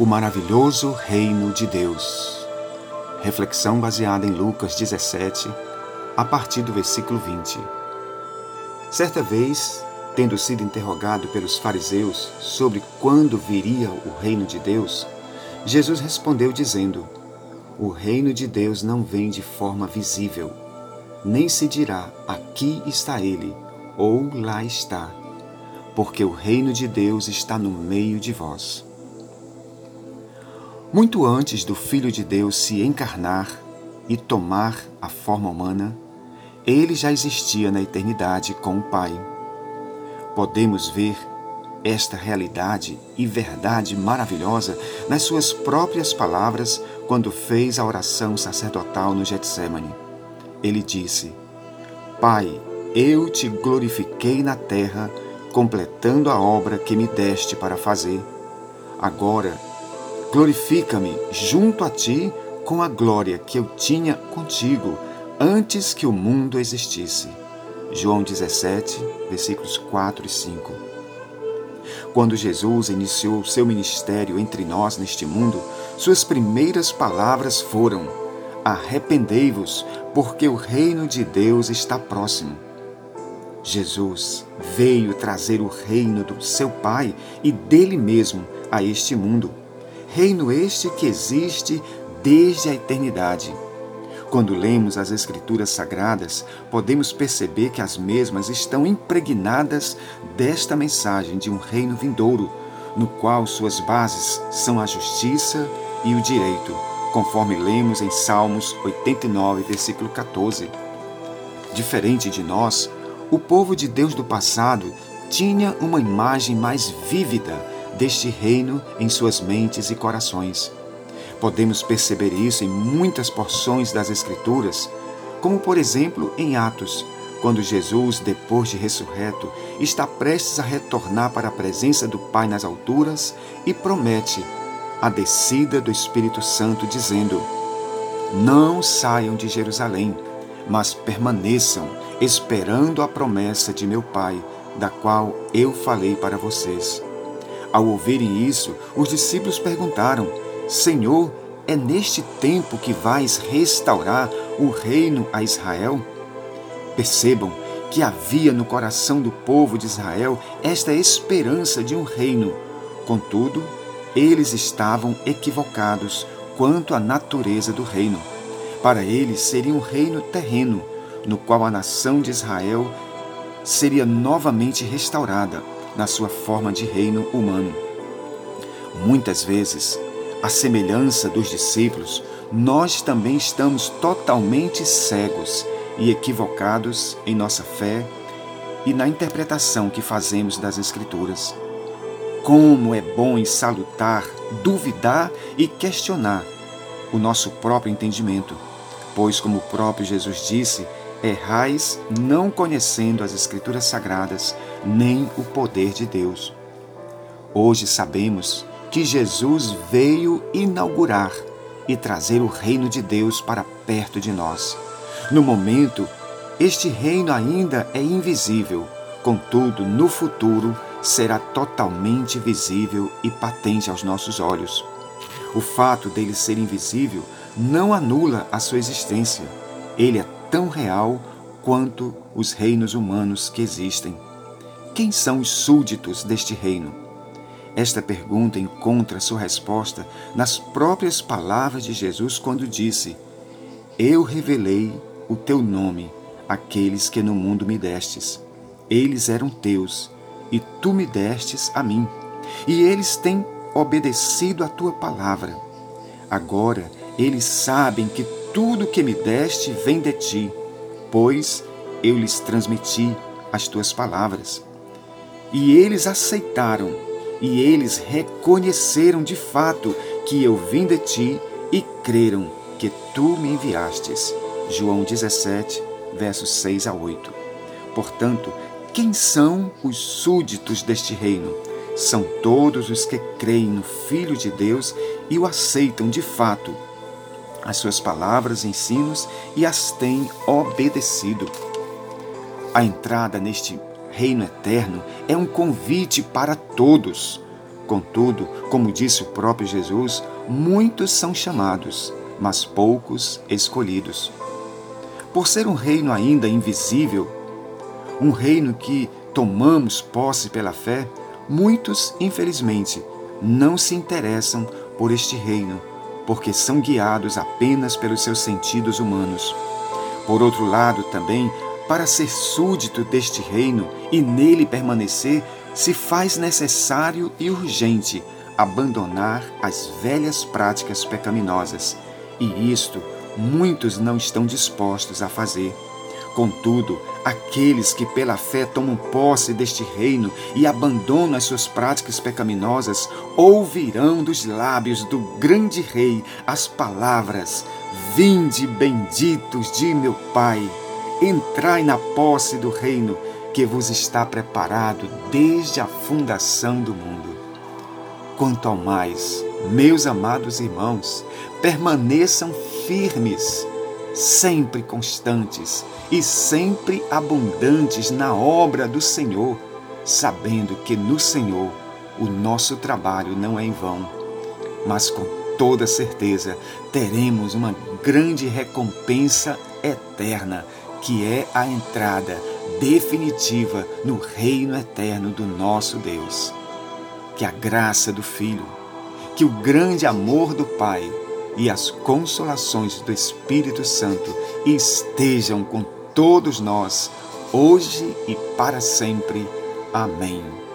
O maravilhoso reino de Deus. Reflexão baseada em Lucas 17, a partir do versículo 20. Certa vez, tendo sido interrogado pelos fariseus sobre quando viria o reino de Deus, Jesus respondeu dizendo: O reino de Deus não vem de forma visível, nem se dirá aqui está ele ou lá está, porque o reino de Deus está no meio de vós. Muito antes do Filho de Deus se encarnar e tomar a forma humana, ele já existia na eternidade com o Pai. Podemos ver esta realidade e verdade maravilhosa nas suas próprias palavras quando fez a oração sacerdotal no Getsemane. Ele disse: Pai, eu te glorifiquei na terra, completando a obra que me deste para fazer. Agora, Glorifica-me junto a ti com a glória que eu tinha contigo antes que o mundo existisse. João 17, versículos 4 e 5. Quando Jesus iniciou seu ministério entre nós neste mundo, suas primeiras palavras foram: Arrependei-vos, porque o reino de Deus está próximo. Jesus veio trazer o reino do seu Pai e dele mesmo a este mundo reino este que existe desde a eternidade. Quando lemos as Escrituras Sagradas, podemos perceber que as mesmas estão impregnadas desta mensagem de um reino vindouro, no qual suas bases são a justiça e o direito, conforme lemos em Salmos 89, versículo 14. Diferente de nós, o povo de Deus do passado tinha uma imagem mais vívida deste reino em suas mentes e corações. Podemos perceber isso em muitas porções das Escrituras, como por exemplo em Atos, quando Jesus, depois de ressurreto, está prestes a retornar para a presença do Pai nas alturas e promete a descida do Espírito Santo, dizendo: Não saiam de Jerusalém, mas permaneçam esperando a promessa de meu Pai, da qual eu falei para vocês. Ao ouvirem isso, os discípulos perguntaram: Senhor, é neste tempo que vais restaurar o reino a Israel? Percebam que havia no coração do povo de Israel esta esperança de um reino. Contudo, eles estavam equivocados quanto à natureza do reino. Para eles seria um reino terreno, no qual a nação de Israel seria novamente restaurada na sua forma de reino humano. Muitas vezes, à semelhança dos discípulos, nós também estamos totalmente cegos e equivocados em nossa fé e na interpretação que fazemos das Escrituras. Como é bom e salutar duvidar e questionar o nosso próprio entendimento, pois, como o próprio Jesus disse, errais não conhecendo as Escrituras Sagradas nem o poder de Deus. Hoje sabemos que Jesus veio inaugurar e trazer o reino de Deus para perto de nós. No momento, este reino ainda é invisível, contudo, no futuro será totalmente visível e patente aos nossos olhos. O fato dele ser invisível não anula a sua existência. Ele é tão real quanto os reinos humanos que existem. Quem são os súditos deste reino? Esta pergunta encontra sua resposta nas próprias palavras de Jesus quando disse: Eu revelei o teu nome àqueles que no mundo me destes. Eles eram teus e tu me destes a mim, e eles têm obedecido a tua palavra. Agora eles sabem que tudo que me deste vem de ti, pois eu lhes transmiti as tuas palavras. E eles aceitaram, e eles reconheceram de fato que eu vim de ti e creram que tu me enviastes. João 17, versos 6 a 8. Portanto, quem são os súditos deste reino? São todos os que creem no Filho de Deus e o aceitam de fato as suas palavras, ensinos e as tem obedecido. A entrada neste reino eterno é um convite para todos. Contudo, como disse o próprio Jesus, muitos são chamados, mas poucos escolhidos. Por ser um reino ainda invisível, um reino que tomamos posse pela fé, muitos, infelizmente, não se interessam por este reino, porque são guiados apenas pelos seus sentidos humanos. Por outro lado, também, para ser súdito deste reino e nele permanecer, se faz necessário e urgente abandonar as velhas práticas pecaminosas, e isto muitos não estão dispostos a fazer. Contudo, aqueles que pela fé tomam posse deste reino e abandonam as suas práticas pecaminosas, ouvirão dos lábios do grande rei as palavras: Vinde benditos de meu Pai, entrai na posse do reino que vos está preparado desde a fundação do mundo. Quanto ao mais, meus amados irmãos, permaneçam firmes, sempre constantes e sempre abundantes na obra do Senhor, sabendo que no Senhor o nosso trabalho não é em vão, mas com toda certeza teremos uma grande recompensa eterna, que é a entrada definitiva no reino eterno do nosso Deus. Que a graça do Filho, que o grande amor do Pai e as consolações do Espírito Santo estejam com todos nós, hoje e para sempre. Amém.